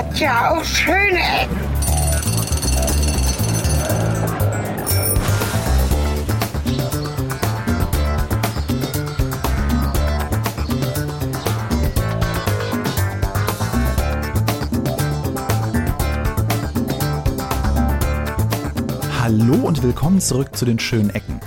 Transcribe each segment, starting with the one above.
hat ja auch schöne Ecken. Hallo und willkommen zurück zu den schönen Ecken.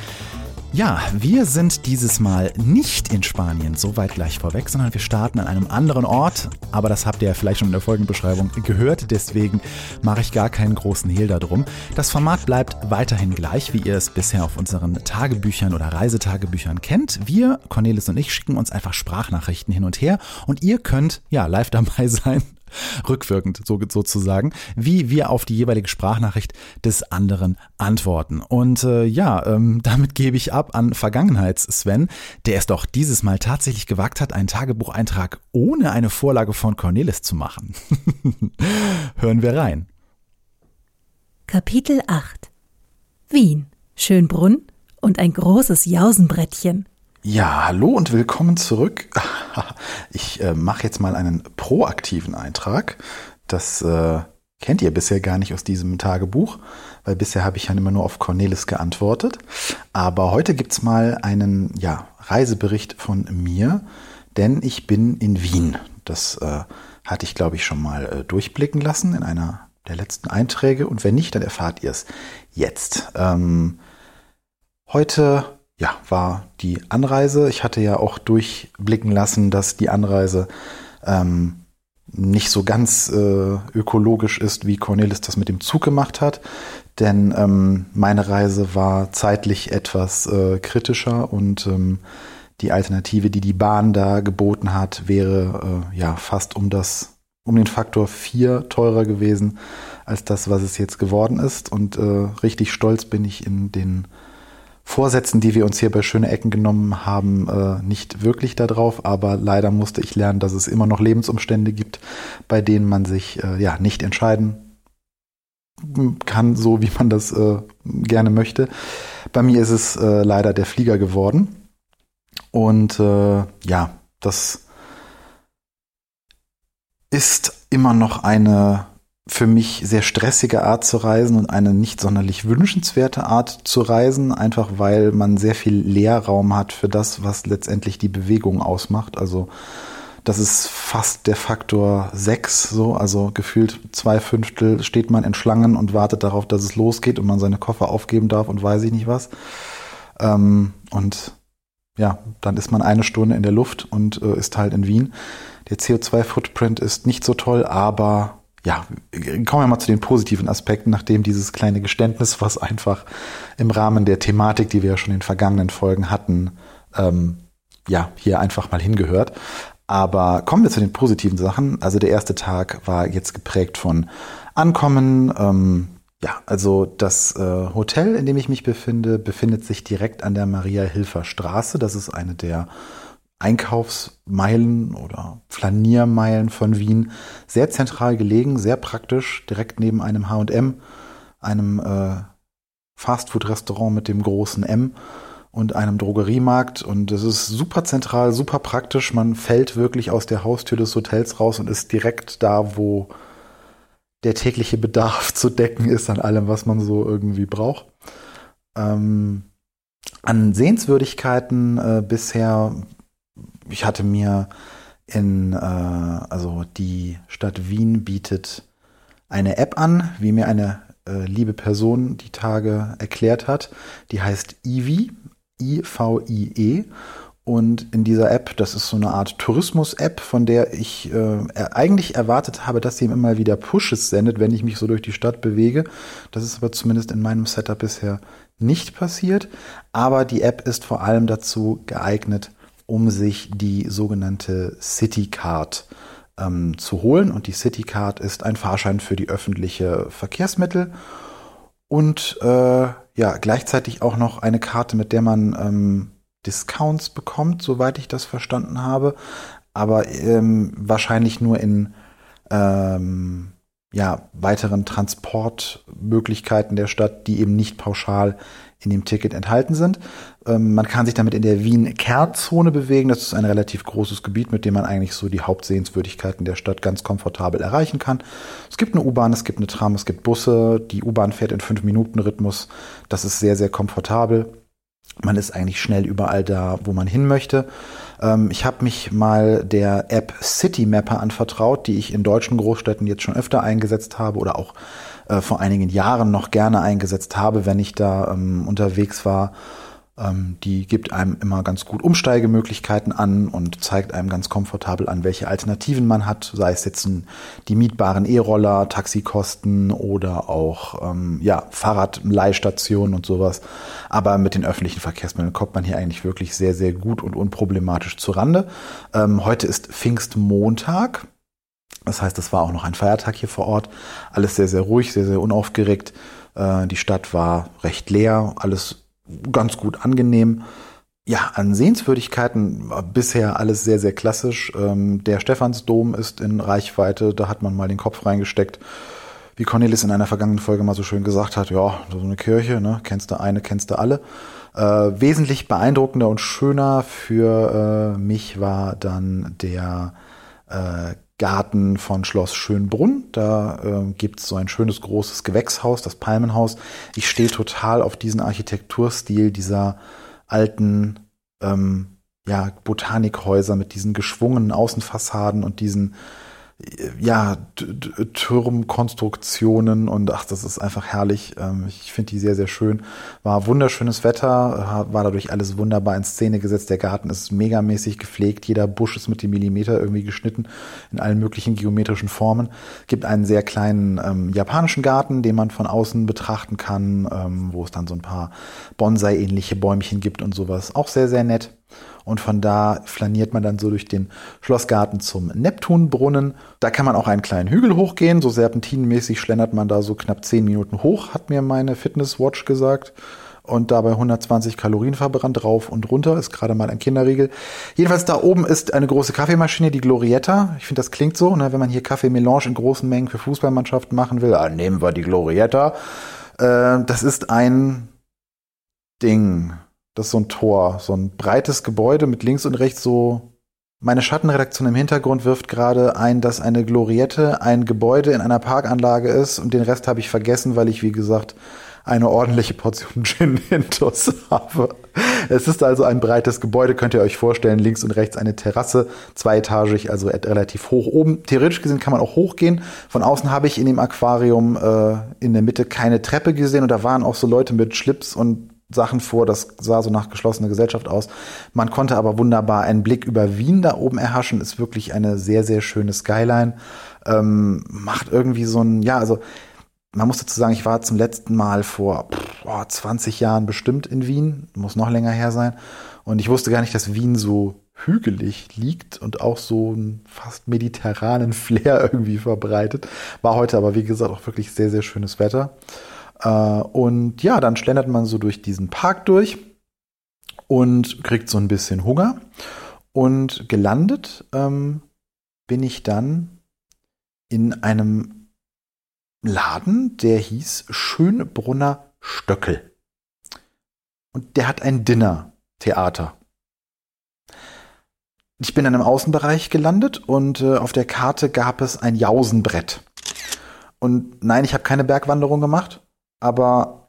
Ja, wir sind dieses Mal nicht in Spanien, soweit gleich vorweg, sondern wir starten an einem anderen Ort. Aber das habt ihr ja vielleicht schon in der Folgenbeschreibung gehört, deswegen mache ich gar keinen großen Hehl darum. Das Format bleibt weiterhin gleich, wie ihr es bisher auf unseren Tagebüchern oder Reisetagebüchern kennt. Wir, Cornelis und ich, schicken uns einfach Sprachnachrichten hin und her und ihr könnt ja live dabei sein rückwirkend so, sozusagen, wie wir auf die jeweilige Sprachnachricht des anderen antworten. Und äh, ja, ähm, damit gebe ich ab an Vergangenheits-Sven, der es doch dieses Mal tatsächlich gewagt hat, einen Tagebucheintrag ohne eine Vorlage von Cornelis zu machen. Hören wir rein. Kapitel 8 Wien, Schönbrunn und ein großes Jausenbrettchen. Ja, hallo und willkommen zurück. Ich äh, mache jetzt mal einen proaktiven Eintrag. Das äh, kennt ihr bisher gar nicht aus diesem Tagebuch, weil bisher habe ich ja immer nur auf Cornelis geantwortet. Aber heute gibt's mal einen ja, Reisebericht von mir, denn ich bin in Wien. Das äh, hatte ich, glaube ich, schon mal äh, durchblicken lassen in einer der letzten Einträge. Und wenn nicht, dann erfahrt ihr es jetzt. Ähm, heute ja, war die Anreise. Ich hatte ja auch durchblicken lassen, dass die Anreise ähm, nicht so ganz äh, ökologisch ist, wie Cornelis das mit dem Zug gemacht hat. Denn ähm, meine Reise war zeitlich etwas äh, kritischer und ähm, die Alternative, die die Bahn da geboten hat, wäre äh, ja fast um das um den Faktor vier teurer gewesen als das, was es jetzt geworden ist. Und äh, richtig stolz bin ich in den Vorsätzen, die wir uns hier bei Schöne Ecken genommen haben, äh, nicht wirklich darauf, aber leider musste ich lernen, dass es immer noch Lebensumstände gibt, bei denen man sich äh, ja nicht entscheiden kann, so wie man das äh, gerne möchte. Bei mir ist es äh, leider der Flieger geworden. Und äh, ja, das ist immer noch eine für mich sehr stressige Art zu reisen und eine nicht sonderlich wünschenswerte Art zu reisen, einfach weil man sehr viel Leerraum hat für das, was letztendlich die Bewegung ausmacht. Also das ist fast der Faktor sechs, so, also gefühlt zwei Fünftel steht man in Schlangen und wartet darauf, dass es losgeht und man seine Koffer aufgeben darf und weiß ich nicht was. Ähm, und ja, dann ist man eine Stunde in der Luft und äh, ist halt in Wien. Der CO2-Footprint ist nicht so toll, aber ja, kommen wir mal zu den positiven Aspekten, nachdem dieses kleine Geständnis, was einfach im Rahmen der Thematik, die wir ja schon in vergangenen Folgen hatten, ähm, ja, hier einfach mal hingehört. Aber kommen wir zu den positiven Sachen. Also der erste Tag war jetzt geprägt von Ankommen. Ähm, ja, also das äh, Hotel, in dem ich mich befinde, befindet sich direkt an der Maria-Hilfer Straße. Das ist eine der Einkaufsmeilen oder Flaniermeilen von Wien. Sehr zentral gelegen, sehr praktisch, direkt neben einem H&M, einem äh, Fastfood-Restaurant mit dem großen M und einem Drogeriemarkt. Und es ist super zentral, super praktisch. Man fällt wirklich aus der Haustür des Hotels raus und ist direkt da, wo der tägliche Bedarf zu decken ist an allem, was man so irgendwie braucht. Ähm, an Sehenswürdigkeiten äh, bisher ich hatte mir in, äh, also die Stadt Wien bietet eine App an, wie mir eine äh, liebe Person die Tage erklärt hat. Die heißt Ivi, I-V-I-E. Und in dieser App, das ist so eine Art Tourismus-App, von der ich äh, eigentlich erwartet habe, dass sie immer mal wieder Pushes sendet, wenn ich mich so durch die Stadt bewege. Das ist aber zumindest in meinem Setup bisher nicht passiert. Aber die App ist vor allem dazu geeignet, um sich die sogenannte City Card ähm, zu holen. Und die City Card ist ein Fahrschein für die öffentliche Verkehrsmittel und äh, ja gleichzeitig auch noch eine Karte, mit der man ähm, Discounts bekommt, soweit ich das verstanden habe, aber ähm, wahrscheinlich nur in ähm, ja, weiteren Transportmöglichkeiten der Stadt, die eben nicht pauschal in dem Ticket enthalten sind. Ähm, man kann sich damit in der Wien-Kerdzone bewegen. Das ist ein relativ großes Gebiet, mit dem man eigentlich so die Hauptsehenswürdigkeiten der Stadt ganz komfortabel erreichen kann. Es gibt eine U-Bahn, es gibt eine Tram, es gibt Busse. Die U-Bahn fährt in 5-Minuten-Rhythmus. Das ist sehr, sehr komfortabel. Man ist eigentlich schnell überall da, wo man hin möchte. Ähm, ich habe mich mal der App City Mapper anvertraut, die ich in deutschen Großstädten jetzt schon öfter eingesetzt habe oder auch äh, vor einigen Jahren noch gerne eingesetzt habe, wenn ich da ähm, unterwegs war. Ähm, die gibt einem immer ganz gut Umsteigemöglichkeiten an und zeigt einem ganz komfortabel an, welche Alternativen man hat, sei es jetzt ein, die mietbaren E-Roller, Taxikosten oder auch ähm, ja, Fahrradleihstationen und sowas. Aber mit den öffentlichen Verkehrsmitteln kommt man hier eigentlich wirklich sehr, sehr gut und unproblematisch zurande. Ähm, heute ist Pfingstmontag. Das heißt, es war auch noch ein Feiertag hier vor Ort. Alles sehr, sehr ruhig, sehr, sehr unaufgeregt. Äh, die Stadt war recht leer, alles ganz gut angenehm. Ja, an Sehenswürdigkeiten bisher alles sehr, sehr klassisch. Ähm, der Stephansdom ist in Reichweite, da hat man mal den Kopf reingesteckt. Wie Cornelis in einer vergangenen Folge mal so schön gesagt hat, ja, so eine Kirche, ne, kennst du eine, kennst du alle. Äh, wesentlich beeindruckender und schöner für äh, mich war dann der äh, Garten von Schloss Schönbrunn. Da äh, gibt es so ein schönes großes Gewächshaus, das Palmenhaus. Ich stehe total auf diesen Architekturstil dieser alten ähm, ja, Botanikhäuser mit diesen geschwungenen Außenfassaden und diesen ja, Turmkonstruktionen und ach, das ist einfach herrlich. Ähm, ich finde die sehr, sehr schön. War wunderschönes Wetter, war dadurch alles wunderbar in Szene gesetzt. Der Garten ist megamäßig gepflegt. Jeder Busch ist mit dem Millimeter irgendwie geschnitten in allen möglichen geometrischen Formen. Gibt einen sehr kleinen ähm, japanischen Garten, den man von außen betrachten kann, ähm, wo es dann so ein paar Bonsai-ähnliche Bäumchen gibt und sowas. Auch sehr, sehr nett. Und von da flaniert man dann so durch den Schlossgarten zum Neptunbrunnen. Da kann man auch einen kleinen Hügel hochgehen. So serpentinenmäßig schlendert man da so knapp zehn Minuten hoch, hat mir meine Fitnesswatch gesagt. Und dabei 120 Kalorien verbrannt, rauf und runter, ist gerade mal ein Kinderriegel. Jedenfalls da oben ist eine große Kaffeemaschine, die Glorietta. Ich finde, das klingt so, ne? wenn man hier Kaffeemelange in großen Mengen für Fußballmannschaften machen will, nehmen wir die Glorietta. Äh, das ist ein Ding. Das ist so ein Tor, so ein breites Gebäude mit links und rechts so. Meine Schattenredaktion im Hintergrund wirft gerade ein, dass eine Gloriette ein Gebäude in einer Parkanlage ist und den Rest habe ich vergessen, weil ich, wie gesagt, eine ordentliche Portion Gin Intus habe. Es ist also ein breites Gebäude, könnt ihr euch vorstellen, links und rechts eine Terrasse, zweietagig, also relativ hoch oben. Theoretisch gesehen kann man auch hochgehen. Von außen habe ich in dem Aquarium äh, in der Mitte keine Treppe gesehen und da waren auch so Leute mit Schlips und Sachen vor, das sah so nach geschlossener Gesellschaft aus. Man konnte aber wunderbar einen Blick über Wien da oben erhaschen, ist wirklich eine sehr, sehr schöne Skyline. Ähm, macht irgendwie so ein, ja, also man muss dazu sagen, ich war zum letzten Mal vor boah, 20 Jahren bestimmt in Wien, muss noch länger her sein. Und ich wusste gar nicht, dass Wien so hügelig liegt und auch so einen fast mediterranen Flair irgendwie verbreitet. War heute aber, wie gesagt, auch wirklich sehr, sehr schönes Wetter. Äh, und ja, dann schlendert man so durch diesen Park durch und kriegt so ein bisschen Hunger. Und gelandet ähm, bin ich dann in einem Laden, der hieß Schönbrunner Stöckel. Und der hat ein Dinner-Theater. Ich bin in einem Außenbereich gelandet und äh, auf der Karte gab es ein Jausenbrett. Und nein, ich habe keine Bergwanderung gemacht aber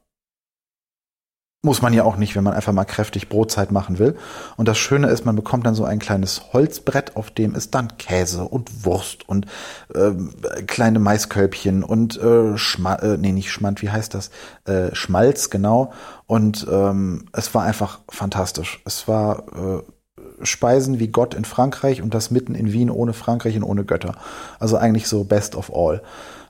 muss man ja auch nicht, wenn man einfach mal kräftig Brotzeit machen will. Und das Schöne ist, man bekommt dann so ein kleines Holzbrett, auf dem ist dann Käse und Wurst und äh, kleine Maiskölbchen und äh, Schma äh, nee, nicht Schmand, wie heißt das? Äh, Schmalz, genau. Und ähm, es war einfach fantastisch. Es war äh, Speisen wie Gott in Frankreich und das mitten in Wien ohne Frankreich und ohne Götter. Also eigentlich so best of all.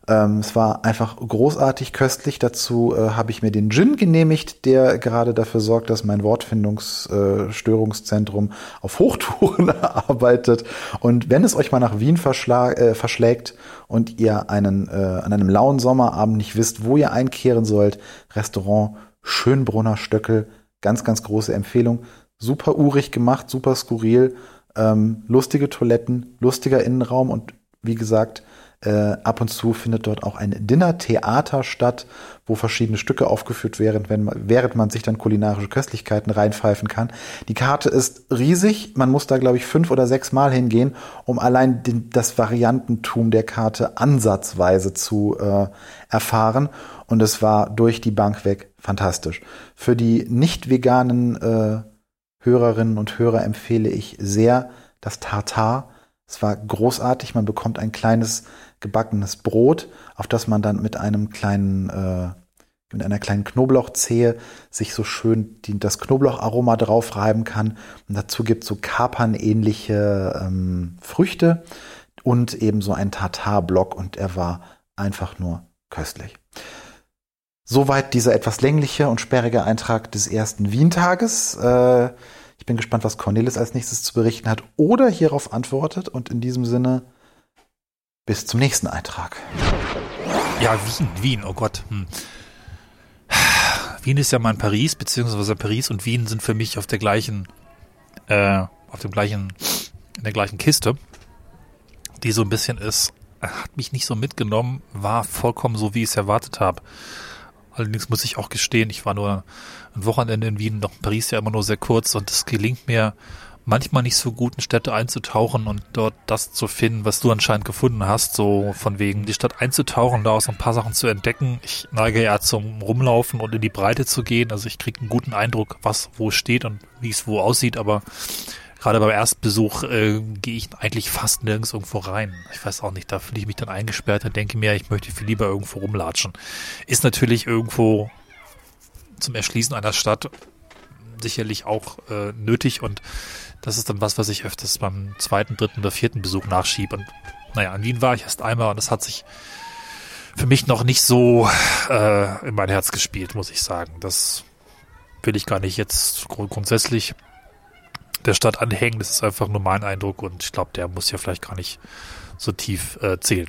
Ähm, es war einfach großartig köstlich. Dazu äh, habe ich mir den Gin genehmigt, der gerade dafür sorgt, dass mein Wortfindungsstörungszentrum äh, auf Hochtouren arbeitet. Und wenn es euch mal nach Wien äh, verschlägt und ihr einen, äh, an einem lauen Sommerabend nicht wisst, wo ihr einkehren sollt, Restaurant Schönbrunner Stöckel, ganz, ganz große Empfehlung. Super urig gemacht, super skurril, ähm, lustige Toiletten, lustiger Innenraum und wie gesagt, Äh, ab und zu findet dort auch ein Dinner-Theater statt, wo verschiedene Stücke aufgeführt werden, wenn, während man sich dann kulinarische Köstlichkeiten reinpfeifen kann. Die Karte ist riesig. Man muss da, glaube ich, fünf oder sechs Mal hingehen, um allein den, das Variantentum der Karte ansatzweise zu äh, erfahren. Und es war durch die Bank weg fantastisch. Für die nicht veganen äh, Hörerinnen und Hörer empfehle ich sehr das Tartar. Es war großartig. Man bekommt ein kleines gebackenes Brot, auf das man dann mit einem kleinen, äh, mit einer kleinen Knoblauchzehe sich so schön die, das Knoblaucharoma drauf reiben kann. Und dazu gibt es so Kapern-ähnliche ähm, Früchte und eben so ein Tartar-Block und er war einfach nur köstlich. Soweit dieser etwas längliche und sperrige Eintrag des ersten Wien-Tages. Äh, ich bin gespannt, was Cornelis als nächstes zu berichten hat oder hierauf antwortet. Und in diesem Sinne, bis zum nächsten Eintrag. Ja, Wien, Wien, oh Gott. Hm. Wien ist ja mein Paris, beziehungsweise Paris und Wien sind für mich auf der gleichen, äh, auf dem gleichen, in der gleichen Kiste, die so ein bisschen ist, hat mich nicht so mitgenommen, war vollkommen so, wie ich es erwartet habe. Allerdings muss ich auch gestehen, ich war nur ein Wochenende in Wien, noch in Paris ja immer nur sehr kurz und es gelingt mir manchmal nicht so gut in Städte einzutauchen und dort das zu finden, was du anscheinend gefunden hast, so von wegen die Stadt einzutauchen, da auch so ein paar Sachen zu entdecken. Ich neige ja zum Rumlaufen und in die Breite zu gehen, also ich kriege einen guten Eindruck, was wo steht und wie es wo aussieht, aber gerade beim Erstbesuch äh, gehe ich eigentlich fast nirgends irgendwo rein. Ich weiß auch nicht, da fühle ich mich dann eingesperrt und denke mir, ich möchte viel lieber irgendwo rumlatschen. Ist natürlich irgendwo zum Erschließen einer Stadt sicherlich auch äh, nötig und das ist dann was, was ich öfters beim zweiten, dritten oder vierten Besuch nachschiebe. Und naja, in Wien war ich erst einmal und das hat sich für mich noch nicht so äh, in mein Herz gespielt, muss ich sagen. Das will ich gar nicht jetzt grundsätzlich der Stadt anhängen. Das ist einfach nur mein Eindruck und ich glaube, der muss ja vielleicht gar nicht so tief äh, zählen.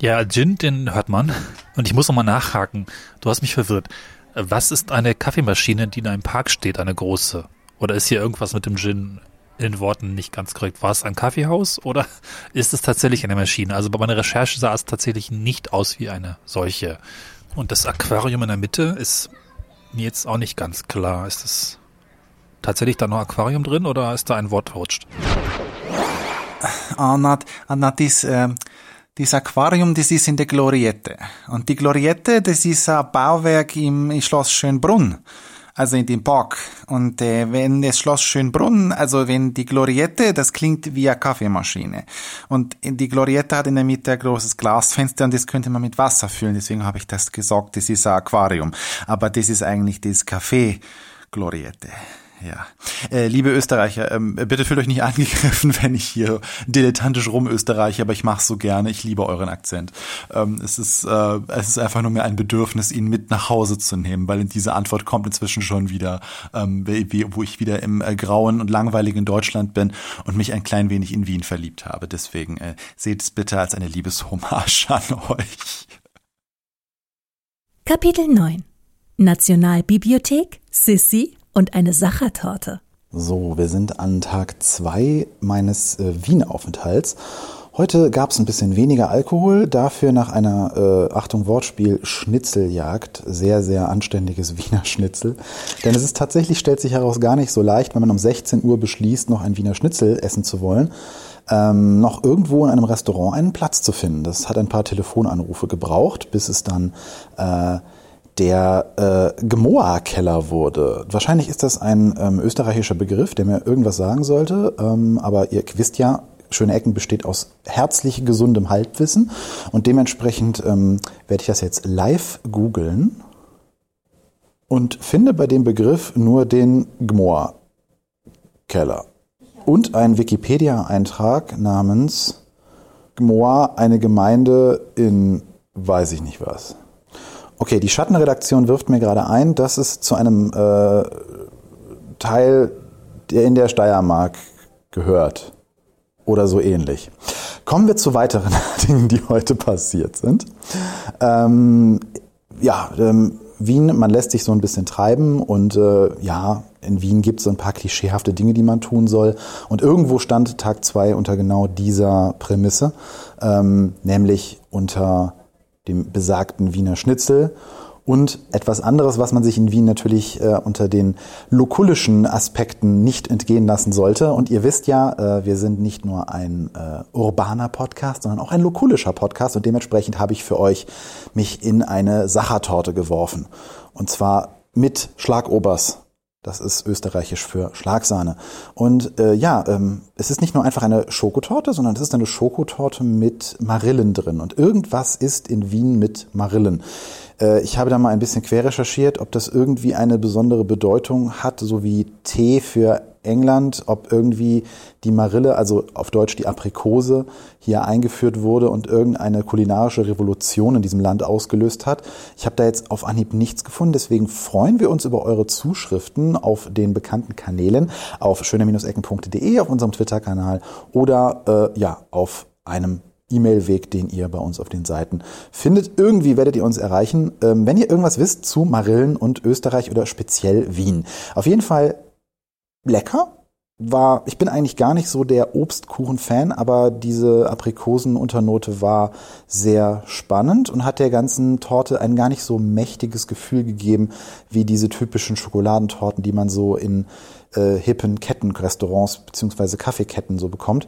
Ja, Gin, den hört man. Und ich muss nochmal nachhaken. Du hast mich verwirrt. Was ist eine Kaffeemaschine, die in einem Park steht, eine große? Oder ist hier irgendwas mit dem Gin in Worten nicht ganz korrekt? War es ein Kaffeehaus oder ist es tatsächlich eine Maschine? Also bei meiner Recherche sah es tatsächlich nicht aus wie eine solche. Und das Aquarium in der Mitte ist mir jetzt auch nicht ganz klar. Ist das tatsächlich da noch Aquarium drin oder ist da ein Wort verrutscht? Ah, na, na, das, äh, das Aquarium, das ist in der Gloriette. Und die Gloriette, das ist ein Bauwerk im Schloss Schönbrunn. Also in dem Park. Und äh, wenn das Schloss Schönbrunn, also wenn die Gloriette, das klingt wie eine Kaffeemaschine. Und die Gloriette hat in der Mitte ein großes Glasfenster und das könnte man mit Wasser füllen. Deswegen habe ich das gesagt, das ist ein Aquarium. Aber das ist eigentlich das Café Gloriette. Ja. Äh, liebe Österreicher, ähm, bitte fühlt euch nicht angegriffen, wenn ich hier dilettantisch rumösterreiche, aber ich mache so gerne. Ich liebe euren Akzent. Ähm, es, ist, äh, es ist einfach nur mir ein Bedürfnis, ihn mit nach Hause zu nehmen, weil diese Antwort kommt inzwischen schon wieder, ähm, wo ich wieder im äh, grauen und langweiligen Deutschland bin und mich ein klein wenig in Wien verliebt habe. Deswegen äh, seht es bitte als eine Liebeshommage an euch. Kapitel 9 Nationalbibliothek, Sissi und eine Sachertorte. So, wir sind an Tag zwei meines äh, Wien-Aufenthalts. Heute gab es ein bisschen weniger Alkohol, dafür nach einer, äh, Achtung Wortspiel, Schnitzeljagd. Sehr, sehr anständiges Wiener Schnitzel. Denn es ist tatsächlich, stellt sich heraus, gar nicht so leicht, wenn man um 16 Uhr beschließt, noch ein Wiener Schnitzel essen zu wollen, ähm, noch irgendwo in einem Restaurant einen Platz zu finden. Das hat ein paar Telefonanrufe gebraucht, bis es dann äh, der äh, Gemoa-Keller wurde. Wahrscheinlich ist das ein ähm, österreichischer Begriff, der mir irgendwas sagen sollte, ähm, aber ihr wisst ja, Schöne Ecken besteht aus herzlich gesundem Halbwissen und dementsprechend ähm, werde ich das jetzt live googeln und finde bei dem Begriff nur den Gmoa-Keller und einen Wikipedia-Eintrag namens Gmoa, eine Gemeinde in weiß ich nicht was. Okay, die Schattenredaktion wirft mir gerade ein, dass es zu einem äh, Teil, der in der Steiermark gehört. Oder so ähnlich. Kommen wir zu weiteren Dingen, die heute passiert sind. Ähm, ja, ähm, Wien, man lässt sich so ein bisschen treiben und äh, ja, in Wien gibt es so ein paar klischeehafte Dinge, die man tun soll. Und irgendwo stand Tag zwei unter genau dieser Prämisse, ähm, nämlich unter dem besagten Wiener Schnitzel und etwas anderes, was man sich in Wien natürlich äh, unter den lokulischen Aspekten nicht entgehen lassen sollte. Und ihr wisst ja, äh, wir sind nicht nur ein äh, urbaner Podcast, sondern auch ein lokulischer Podcast. Und dementsprechend habe ich für euch mich in eine Sachertorte geworfen. Und zwar mit Schlagobers. Das ist österreichisch für Schlagsahne. Und äh, ja, ähm, es ist nicht nur einfach eine Schokotorte, sondern es ist eine Schokotorte mit Marillen drin. Und irgendwas ist in Wien mit Marillen. Äh, ich habe da mal ein bisschen quer recherchiert, ob das irgendwie eine besondere Bedeutung hat, so wie Tee für England, ob irgendwie die Marille, also auf Deutsch die Aprikose, hier eingeführt wurde und irgendeine kulinarische Revolution in diesem Land ausgelöst hat. Ich habe da jetzt auf Anhieb nichts gefunden, deswegen freuen wir uns über eure Zuschriften auf den bekannten Kanälen, auf schöner-ecken.de, auf unserem Twitter-Kanal oder äh, ja, auf einem E-Mail-Weg, den ihr bei uns auf den Seiten findet. Irgendwie werdet ihr uns erreichen, ähm, wenn ihr irgendwas wisst zu Marillen und Österreich oder speziell Wien. Auf jeden Fall lecker. War, ich bin eigentlich gar nicht so der Obstkuchen-Fan, aber diese Aprikosenunternote war sehr spannend und hat der ganzen Torte ein gar nicht so mächtiges Gefühl gegeben wie diese typischen Schokoladentorten, die man so in äh, hippen Kettenrestaurants beziehungsweise Kaffeeketten so bekommt.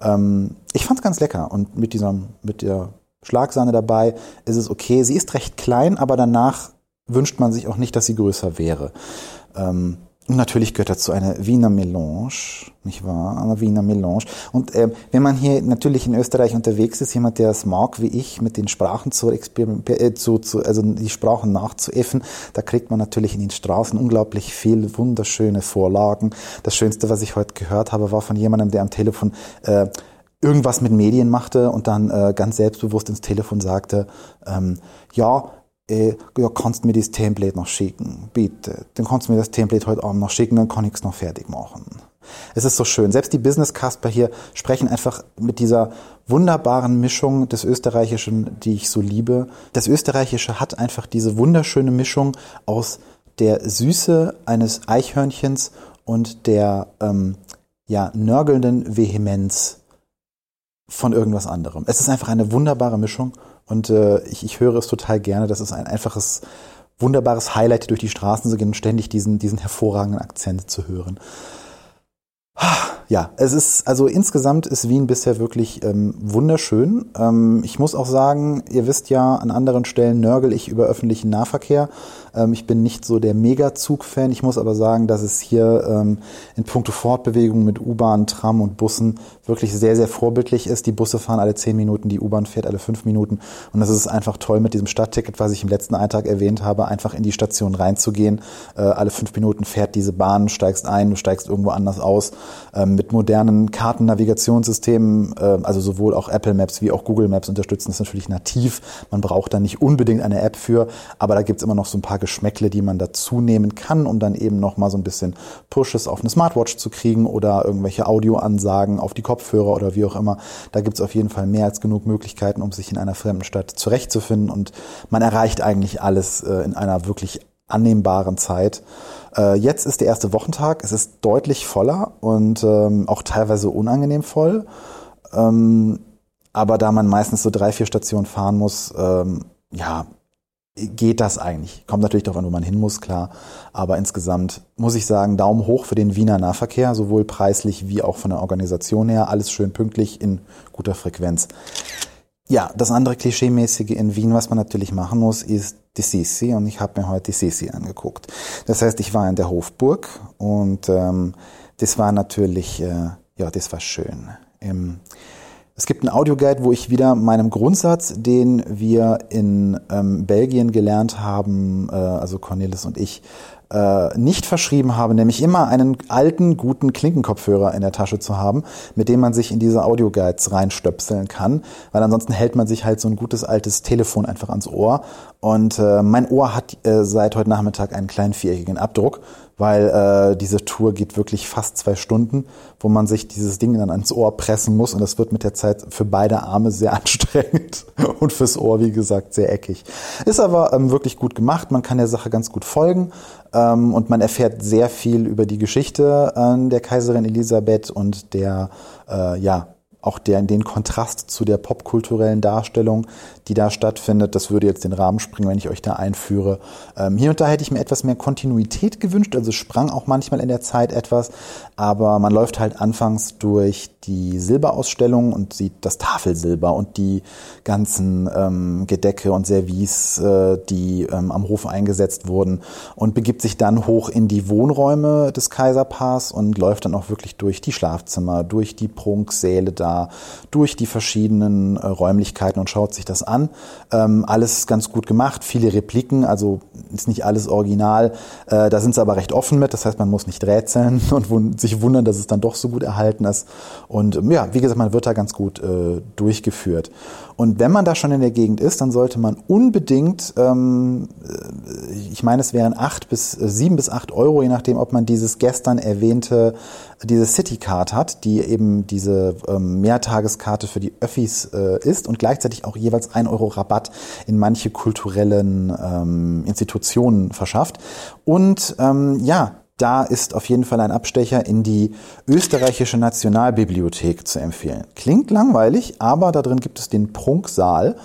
Ähm, ich fand's ganz lecker und mit dieser, mit der Schlagsahne dabei ist es okay. Sie ist recht klein, aber danach wünscht man sich auch nicht, dass sie größer wäre. Ähm, und natürlich gehört dazu eine Wiener Melange, nicht wahr? Eine Wiener Melange. Und äh, wenn man hier natürlich in Österreich unterwegs ist, jemand, der es mag, wie ich, mit den Sprachen zu, äh, zu, zu also die Sprachen nachzuäffen, da kriegt man natürlich in den Straßen unglaublich viel wunderschöne Vorlagen. Das Schönste, was ich heute gehört habe, war von jemandem, der am Telefon äh, irgendwas mit Medien machte und dann äh, ganz selbstbewusst ins Telefon sagte, ähm, ja, äh, ja, kannst mir das Template noch schicken, bitte. Dann kannst du mir das Template heute Abend noch schicken, dann kann ich es noch fertig machen. Es ist so schön. Selbst die Business Casper hier sprechen einfach mit dieser wunderbaren Mischung des Österreichischen, die ich so liebe. Das Österreichische hat einfach diese wunderschöne Mischung aus der Süße eines Eichhörnchens und der ähm, ja, nörgelnden Vehemenz von irgendwas anderem. Es ist einfach eine wunderbare Mischung und äh, ich, ich höre es total gerne. Das ist ein einfaches, wunderbares Highlight, durch die Straßen zu gehen und ständig diesen, diesen hervorragenden Akzent zu hören. Ja, es ist, also insgesamt ist Wien bisher wirklich ähm, wunderschön. Ähm, ich muss auch sagen, ihr wisst ja, an anderen Stellen nörgel ich über öffentlichen Nahverkehr. Ähm, ich bin nicht so der Megazug-Fan. Ich muss aber sagen, dass es hier ähm, in puncto Fortbewegung mit U-Bahn, Tram und Bussen wirklich sehr, sehr vorbildlich ist. Die Busse fahren alle zehn Minuten, die U-Bahn fährt alle fünf Minuten. Und das ist einfach toll mit diesem Stadtticket, was ich im letzten Eintrag erwähnt habe, einfach in die Station reinzugehen. Äh, alle fünf Minuten fährt diese Bahn, steigst ein, du steigst irgendwo anders aus. Ähm, mit modernen Kartennavigationssystemen, äh, also sowohl auch Apple Maps wie auch Google Maps unterstützen das natürlich nativ. Man braucht da nicht unbedingt eine App für, aber da gibt's immer noch so ein paar Geschmäckle, die man dazu nehmen kann, um dann eben noch mal so ein bisschen Pushes auf eine Smartwatch zu kriegen oder irgendwelche Audioansagen auf die Kopfhörer oder wie auch immer. Da gibt's auf jeden Fall mehr als genug Möglichkeiten, um sich in einer fremden Stadt zurechtzufinden und man erreicht eigentlich alles äh, in einer wirklich annehmbaren Zeit. Äh, jetzt ist der erste Wochentag, es ist deutlich voller und ähm, auch teilweise unangenehm voll. Ähm, aber da man meistens so drei, vier Stationen fahren muss, ähm, ja, geht das eigentlich. Kommt natürlich darauf an, wo man hin muss, klar. Aber insgesamt muss ich sagen, Daumen hoch für den Wiener Nahverkehr, sowohl preislich wie auch von der Organisation her. Alles schön pünktlich in guter Frequenz. Ja, das andere Klischeemäßige in Wien, was man natürlich machen muss, ist die Sisi und ich habe mir heute die Sisi angeguckt. Das heißt, ich war in der Hofburg und ähm, das war natürlich, äh, ja, das war schön. Ähm, es gibt einen Audioguide, wo ich wieder meinem Grundsatz, den wir in ähm, Belgien gelernt haben, äh, also Cornelis und ich, äh, nicht verschrieben habe, nämlich immer einen alten, guten Klinkenkopfhörer in der Tasche zu haben, mit dem man sich in diese Audioguides reinstöpseln kann, weil ansonsten hält man sich halt so ein gutes altes Telefon einfach ans Ohr. Und äh, mein Ohr hat äh, seit heute Nachmittag einen kleinen viereckigen Abdruck, weil äh, diese Tour geht wirklich fast zwei Stunden, wo man sich dieses Ding dann ans Ohr pressen muss. Und das wird mit der Zeit für beide Arme sehr anstrengend und fürs Ohr, wie gesagt, sehr eckig. Ist aber ähm, wirklich gut gemacht, man kann der Sache ganz gut folgen ähm, und man erfährt sehr viel über die Geschichte äh, der Kaiserin Elisabeth und der, äh, ja, auch der, den Kontrast zu der popkulturellen Darstellung, die da stattfindet. Das würde jetzt den Rahmen springen, wenn ich euch da einführe. Ähm, hier und da hätte ich mir etwas mehr Kontinuität gewünscht, also sprang auch manchmal in der Zeit etwas, aber man läuft halt anfangs durch die Silberausstellung und sieht das Tafelsilber und die ganzen ähm, Gedecke und Service, äh, die ähm, am Hof eingesetzt wurden und begibt sich dann hoch in die Wohnräume des Kaiserpaars und läuft dann auch wirklich durch die Schlafzimmer, durch die Prunksäle da, durch die verschiedenen äh, Räumlichkeiten und schaut sich das an. Ähm, alles ganz gut gemacht, viele Repliken, also ist nicht alles original. Äh, da sind sie aber recht offen mit, das heißt, man muss nicht rätseln und sich wundern, dass es dann doch so gut erhalten ist. Und ähm, ja, wie gesagt, man wird da ganz gut äh, durchgeführt. Und wenn man da schon in der Gegend ist, dann sollte man unbedingt, ähm, äh, ich meine, es wären acht bis äh, sieben bis acht Euro, je nachdem, ob man dieses gestern erwähnte, diese Citycard hat, die eben diese ähm, Mehrtageskarte für die Öffis äh, ist und gleichzeitig auch jeweils ein Euro Rabatt in manche kulturellen ähm, Institutionen verschafft. Und ähm, ja, da ist auf jeden Fall ein Abstecher in die österreichische Nationalbibliothek zu empfehlen. Klingt langweilig, aber da drin gibt es den Prunksaal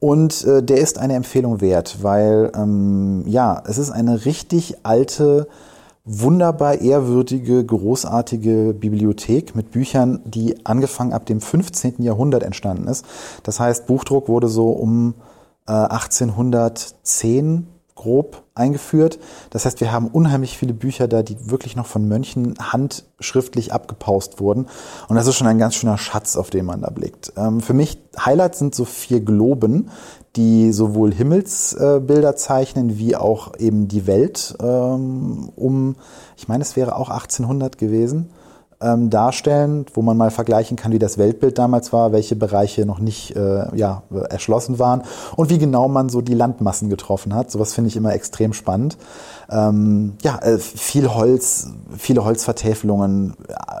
und äh, der ist eine Empfehlung wert, weil ähm, ja, es ist eine richtig alte, wunderbar ehrwürdige, großartige Bibliothek mit Büchern, die angefangen ab dem 15. Jahrhundert entstanden ist. Das heißt, Buchdruck wurde so um äh, 1810 grob eingeführt. Das heißt, wir haben unheimlich viele Bücher da, die wirklich noch von Mönchen handschriftlich abgepaust wurden. Und das ist schon ein ganz schöner Schatz, auf den man da blickt. Ähm, für mich Highlights sind so vier Globen, die sowohl Himmelsbilder zeichnen, wie auch eben die Welt ähm, um, ich meine, es wäre auch 1800 gewesen ähm, darstellen, wo man mal vergleichen kann, wie das Weltbild damals war, welche Bereiche noch nicht äh, ja, erschlossen waren und wie genau man so die Landmassen getroffen hat. Sowas finde ich immer extrem spannend. Ähm, ja, äh, viel Holz, viele Holzvertäfelungen,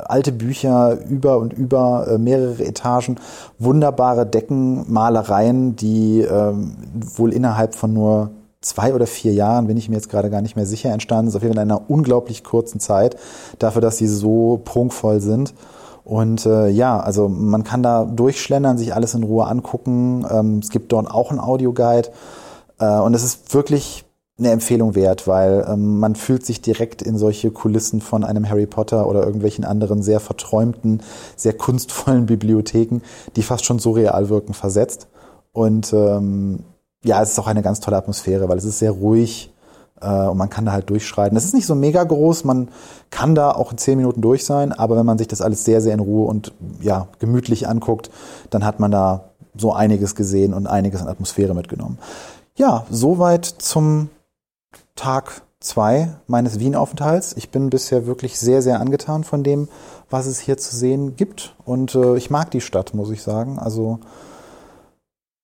alte Bücher über und über äh, mehrere Etagen, wunderbare Deckenmalereien, die äh, wohl innerhalb von nur zwei oder vier Jahren, bin ich mir jetzt gerade gar nicht mehr sicher, entstanden ist. Auf jeden Fall in einer unglaublich kurzen Zeit, dafür, dass sie so prunkvoll sind. Und äh, ja, also man kann da durchschlendern, sich alles in Ruhe angucken. Ähm, es gibt dort auch einen Audioguide. Äh, und es ist wirklich eine Empfehlung wert, weil ähm, man fühlt sich direkt in solche Kulissen von einem Harry Potter oder irgendwelchen anderen sehr verträumten, sehr kunstvollen Bibliotheken, die fast schon surreal wirken, versetzt. Und ähm, ja, es ist auch eine ganz tolle Atmosphäre, weil es ist sehr ruhig äh, und man kann da halt durchschreiten. Es ist nicht so mega groß, man kann da auch in zehn Minuten durch sein, aber wenn man sich das alles sehr, sehr in Ruhe und ja, gemütlich anguckt, dann hat man da so einiges gesehen und einiges an Atmosphäre mitgenommen. Ja, soweit zum Tag zwei meines Wien-Aufenthalts. Ich bin bisher wirklich sehr, sehr angetan von dem, was es hier zu sehen gibt. Und äh, ich mag die Stadt, muss ich sagen. Also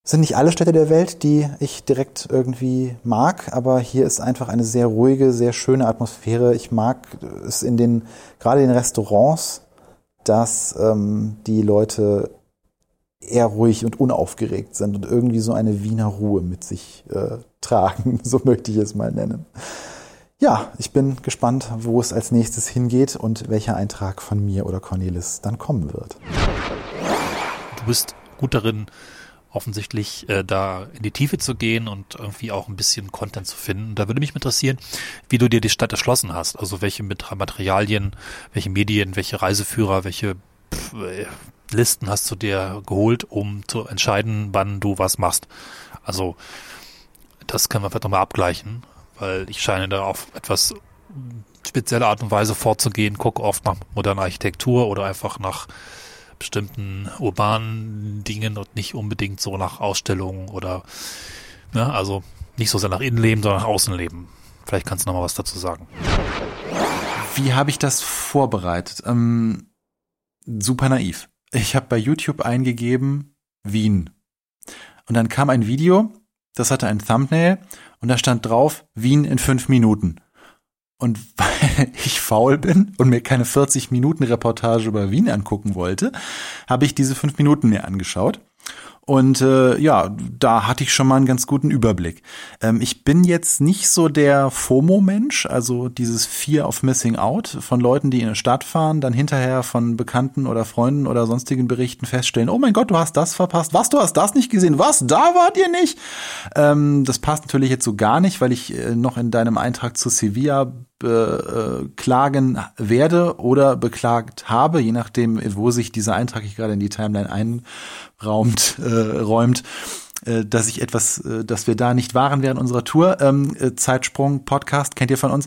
sind nicht alle Städte der Welt, die ich direkt irgendwie mag, aber hier ist einfach eine sehr ruhige, sehr schöne Atmosphäre. Ich mag es in den, gerade in den Restaurants, dass ähm, die Leute eher ruhig und unaufgeregt sind und irgendwie so eine Wiener Ruhe mit sich äh, tragen, so möchte ich es mal nennen. Ja, ich bin gespannt, wo es als nächstes hingeht und welcher Eintrag von mir oder Cornelis dann kommen wird. Du bist gut darin, offensichtlich äh, da in die Tiefe zu gehen und irgendwie auch ein bisschen Content zu finden. Da würde mich interessieren, wie du dir die Stadt erschlossen hast. Also welche Materialien, welche Medien, welche Reiseführer, welche pff, äh, Listen hast du dir geholt, um zu entscheiden, wann du was machst. Also das können wir vielleicht nochmal abgleichen, weil ich scheine da auf etwas spezielle Art und Weise vorzugehen, gucke oft nach moderner Architektur oder einfach nach bestimmten urbanen Dingen und nicht unbedingt so nach Ausstellungen oder, ne, also nicht so sehr nach Innenleben, sondern nach Außenleben. Vielleicht kannst du noch mal was dazu sagen. Wie habe ich das vorbereitet? Ähm, super naiv. Ich habe bei YouTube eingegeben Wien. Und dann kam ein Video, das hatte ein Thumbnail und da stand drauf Wien in fünf Minuten. Und weil ich faul bin und mir keine 40 Minuten Reportage über Wien angucken wollte, habe ich diese fünf Minuten mir angeschaut. Und äh, ja, da hatte ich schon mal einen ganz guten Überblick. Ähm, ich bin jetzt nicht so der FOMO-Mensch, also dieses Fear of Missing Out von Leuten, die in eine Stadt fahren, dann hinterher von Bekannten oder Freunden oder sonstigen Berichten feststellen, oh mein Gott, du hast das verpasst, was, du hast das nicht gesehen, was, da wart ihr nicht? Ähm, das passt natürlich jetzt so gar nicht, weil ich äh, noch in deinem Eintrag zu Sevilla beklagen werde oder beklagt habe, je nachdem, wo sich dieser Eintrag ich gerade in die Timeline einraumt, äh, räumt, äh, dass ich etwas, äh, dass wir da nicht waren während unserer Tour. Ähm, äh, Zeitsprung Podcast kennt ihr von uns.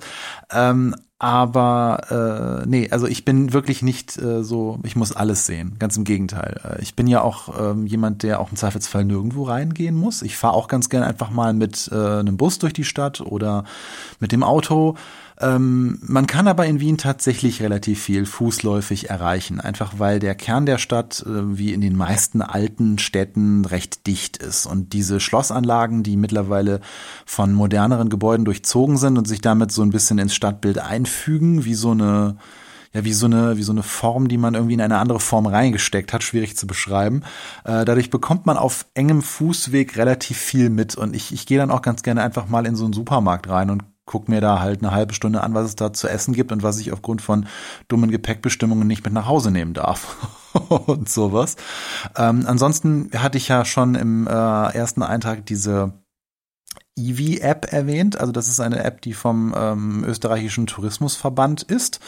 Ähm, aber äh, nee, also ich bin wirklich nicht äh, so, ich muss alles sehen. Ganz im Gegenteil. Äh, ich bin ja auch ähm, jemand, der auch im Zweifelsfall nirgendwo reingehen muss. Ich fahre auch ganz gerne einfach mal mit äh, einem Bus durch die Stadt oder mit dem Auto. Ähm, man kann aber in Wien tatsächlich relativ viel fußläufig erreichen, einfach weil der Kern der Stadt, äh, wie in den meisten alten Städten, recht dicht ist. Und diese Schlossanlagen, die mittlerweile von moderneren Gebäuden durchzogen sind und sich damit so ein bisschen ins Stadtbild einfügen, wie so eine ja wie so eine wie so eine Form, die man irgendwie in eine andere Form reingesteckt hat, schwierig zu beschreiben. Äh, dadurch bekommt man auf engem Fußweg relativ viel mit und ich ich gehe dann auch ganz gerne einfach mal in so einen Supermarkt rein und guck mir da halt eine halbe Stunde an, was es da zu essen gibt und was ich aufgrund von dummen Gepäckbestimmungen nicht mit nach Hause nehmen darf und sowas. Ähm, ansonsten hatte ich ja schon im äh, ersten Eintrag diese Eevee-App erwähnt. Also das ist eine App, die vom ähm, österreichischen Tourismusverband ist.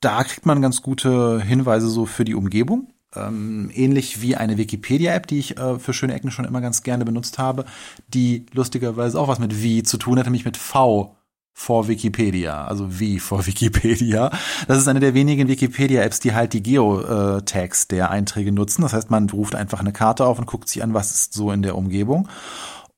Da kriegt man ganz gute Hinweise so für die Umgebung. Ähm, ähnlich wie eine Wikipedia-App, die ich äh, für schöne Ecken schon immer ganz gerne benutzt habe, die lustigerweise auch was mit wie zu tun hat, nämlich mit V vor Wikipedia, also wie vor Wikipedia. Das ist eine der wenigen Wikipedia-Apps, die halt die Geo-Tags der Einträge nutzen. Das heißt, man ruft einfach eine Karte auf und guckt sich an, was ist so in der Umgebung.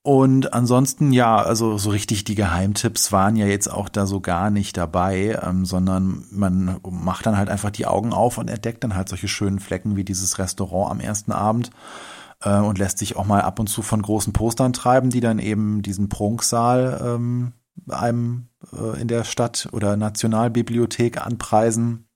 Und ansonsten, ja, also so richtig die Geheimtipps waren ja jetzt auch da so gar nicht dabei, ähm, sondern man macht dann halt einfach die Augen auf und entdeckt dann halt solche schönen Flecken wie dieses Restaurant am ersten Abend äh, und lässt sich auch mal ab und zu von großen Postern treiben, die dann eben diesen Prunksaal ähm, einem äh, in der Stadt oder Nationalbibliothek anpreisen.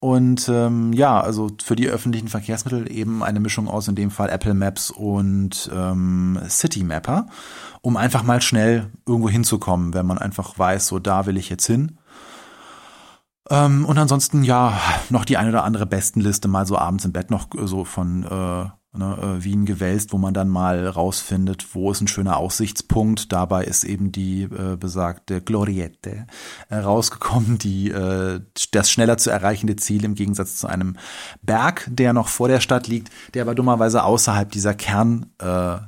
Und ähm, ja, also für die öffentlichen Verkehrsmittel eben eine Mischung aus in dem Fall Apple Maps und ähm, City Mapper, um einfach mal schnell irgendwo hinzukommen, wenn man einfach weiß, so da will ich jetzt hin. Ähm, und ansonsten ja noch die eine oder andere Bestenliste mal so abends im Bett noch so von äh, ne, äh, Wien gewälzt, wo man dann mal rausfindet, wo ist ein schöner Aussichtspunkt. Dabei ist eben die äh, besagte Gloriette äh, rausgekommen, die äh, das schneller zu erreichende Ziel im Gegensatz zu einem Berg, der noch vor der Stadt liegt, der aber dummerweise außerhalb dieser Kern äh,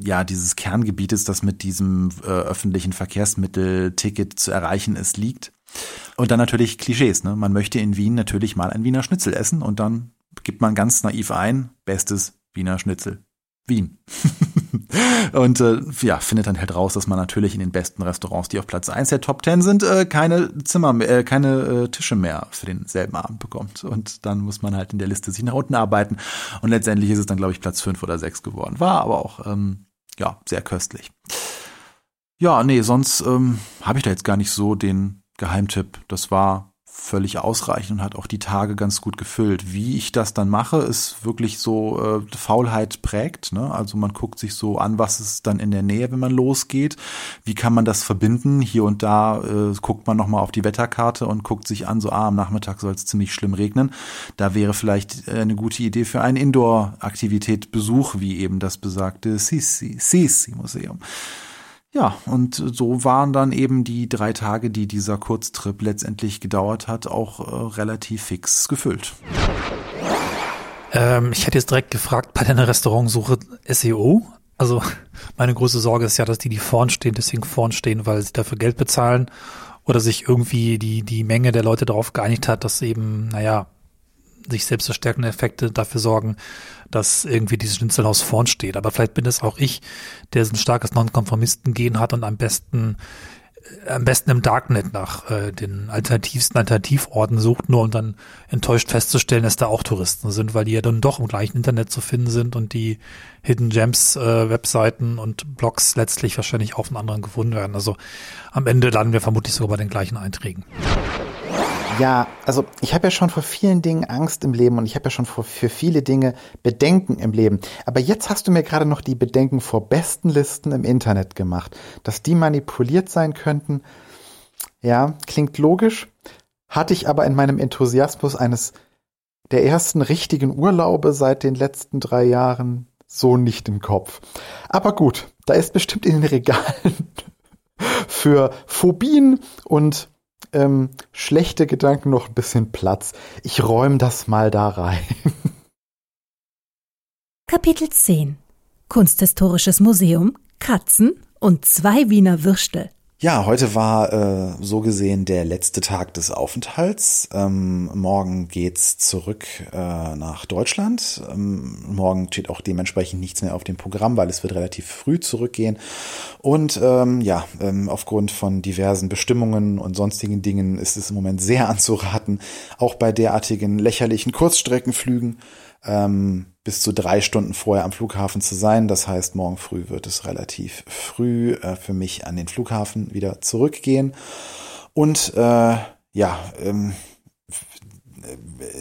ja, dieses Kerngebietes, das mit diesem äh, öffentlichen Verkehrsmittelticket zu erreichen ist, liegt. Und dann natürlich Klischees, ne? Man möchte in Wien natürlich mal ein Wiener Schnitzel essen und dann gibt man ganz naiv ein, bestes Wiener Schnitzel. Wien. und äh, ja, findet dann halt raus, dass man natürlich in den besten Restaurants, die auf Platz 1 der Top 10 sind, äh, keine Zimmer äh, keine äh, Tische mehr für denselben Abend bekommt. Und dann muss man halt in der Liste sich nach unten arbeiten. Und letztendlich ist es dann, glaube ich, Platz 5 oder 6 geworden. War aber auch ähm, ja sehr köstlich. Ja, nee, sonst ähm, habe ich da jetzt gar nicht so den Geheimtipp. Das war völlig ausreichend und hat auch die Tage ganz gut gefüllt. Wie ich das dann mache, ist wirklich so äh, Faulheit prägt. Ne? Also man guckt sich so an, was ist dann in der Nähe, wenn man losgeht. Wie kann man das verbinden? Hier und da äh, guckt man nochmal auf die Wetterkarte und guckt sich an, so ah, am Nachmittag soll es ziemlich schlimm regnen. Da wäre vielleicht äh, eine gute Idee für einen Indoor-Aktivität Besuch, wie eben das besagte Sisi, Sisi Museum. Ja, und so waren dann eben die drei Tage, die dieser Kurztrip letztendlich gedauert hat, auch äh, relativ fix gefüllt. Ähm, ich hätte jetzt direkt gefragt, bei deiner Restaurantsuche SEO? Also meine große Sorge ist ja, dass die, die vorn stehen, deswegen vorn stehen, weil sie dafür Geld bezahlen oder sich irgendwie die, die Menge der Leute darauf geeinigt hat, dass eben, naja, sich selbst verstärkende Effekte dafür sorgen, dass irgendwie dieses Schnitzelhaus vorn steht. Aber vielleicht bin es auch ich, der so ein starkes Nonkonformisten-Gen hat und am besten am besten im Darknet nach äh, den alternativsten Alternativorten sucht, nur um dann enttäuscht festzustellen, dass da auch Touristen sind, weil die ja dann doch im gleichen Internet zu finden sind und die Hidden Gems äh, Webseiten und Blogs letztlich wahrscheinlich auf einen anderen gefunden werden. Also am Ende landen wir vermutlich sogar bei den gleichen Einträgen. Ja, also ich habe ja schon vor vielen Dingen Angst im Leben und ich habe ja schon vor, für viele Dinge Bedenken im Leben. Aber jetzt hast du mir gerade noch die Bedenken vor besten Listen im Internet gemacht. Dass die manipuliert sein könnten, ja, klingt logisch, hatte ich aber in meinem Enthusiasmus eines der ersten richtigen Urlaube seit den letzten drei Jahren so nicht im Kopf. Aber gut, da ist bestimmt in den Regalen für Phobien und ähm, schlechte Gedanken noch ein bisschen Platz. Ich räume das mal da rein. Kapitel 10 Kunsthistorisches Museum, Katzen und zwei Wiener Würstel. Ja, heute war äh, so gesehen der letzte Tag des Aufenthalts. Ähm, morgen geht's zurück äh, nach Deutschland. Ähm, morgen steht auch dementsprechend nichts mehr auf dem Programm, weil es wird relativ früh zurückgehen. Und ähm, ja, ähm, aufgrund von diversen Bestimmungen und sonstigen Dingen ist es im Moment sehr anzuraten, auch bei derartigen lächerlichen Kurzstreckenflügen ähm, bis zu drei Stunden vorher am Flughafen zu sein. Das heißt, morgen früh wird es relativ früh äh, für mich an den Flughafen wieder zurückgehen. Und äh, ja, ähm,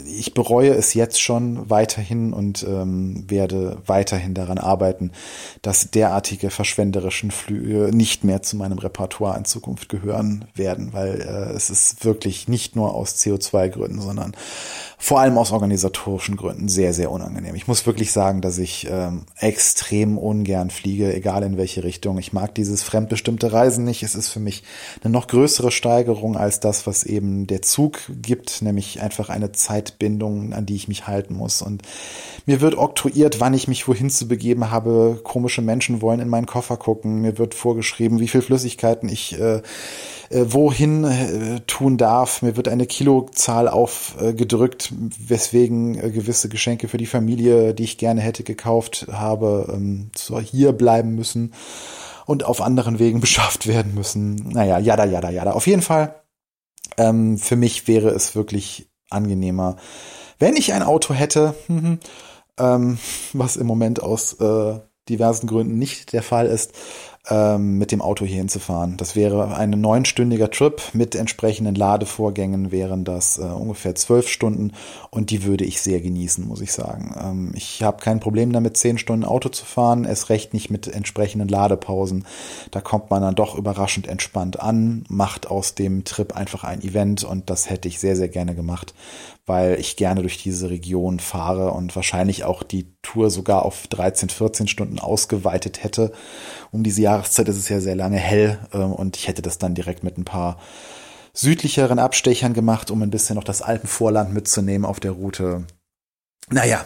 ich bereue es jetzt schon weiterhin und ähm, werde weiterhin daran arbeiten, dass derartige verschwenderischen Flüge nicht mehr zu meinem Repertoire in Zukunft gehören werden, weil äh, es ist wirklich nicht nur aus CO2-Gründen, sondern vor allem aus organisatorischen Gründen sehr, sehr unangenehm. Ich muss wirklich sagen, dass ich ähm, extrem ungern fliege, egal in welche Richtung. Ich mag dieses fremdbestimmte Reisen nicht. Es ist für mich eine noch größere Steigerung als das, was eben der Zug gibt, nämlich einfach eine Zeitbindung, an die ich mich halten muss. Und mir wird oktroyiert, wann ich mich wohin zu begeben habe. Komische Menschen wollen in meinen Koffer gucken. Mir wird vorgeschrieben, wie viel Flüssigkeiten ich äh, äh, wohin äh, tun darf. Mir wird eine Kilozahl aufgedrückt, weswegen äh, gewisse Geschenke für die Familie, die ich gerne hätte gekauft habe, ähm, hier bleiben müssen und auf anderen Wegen beschafft werden müssen. Naja, jada, jada, jada. Auf jeden Fall, ähm, für mich wäre es wirklich angenehmer, wenn ich ein Auto hätte, ähm, was im Moment aus äh, diversen Gründen nicht der Fall ist, ähm, mit dem Auto hier hinzufahren. Das wäre ein neunstündiger Trip mit entsprechenden Ladevorgängen wären das äh, ungefähr zwölf Stunden und die würde ich sehr genießen, muss ich sagen. Ähm, ich habe kein Problem damit, zehn Stunden Auto zu fahren, es recht nicht mit entsprechenden Ladepausen. Da kommt man dann doch überraschend entspannt an, macht aus dem Trip einfach ein Event und das hätte ich sehr, sehr gerne gemacht, weil ich gerne durch diese Region fahre und wahrscheinlich auch die Tour sogar auf 13, 14 Stunden ausgeweitet hätte. Um diese Jahreszeit ist es ja sehr lange hell ähm, und ich hätte das dann direkt mit ein paar südlicheren Abstechern gemacht, um ein bisschen noch das Alpenvorland mitzunehmen auf der Route. Naja,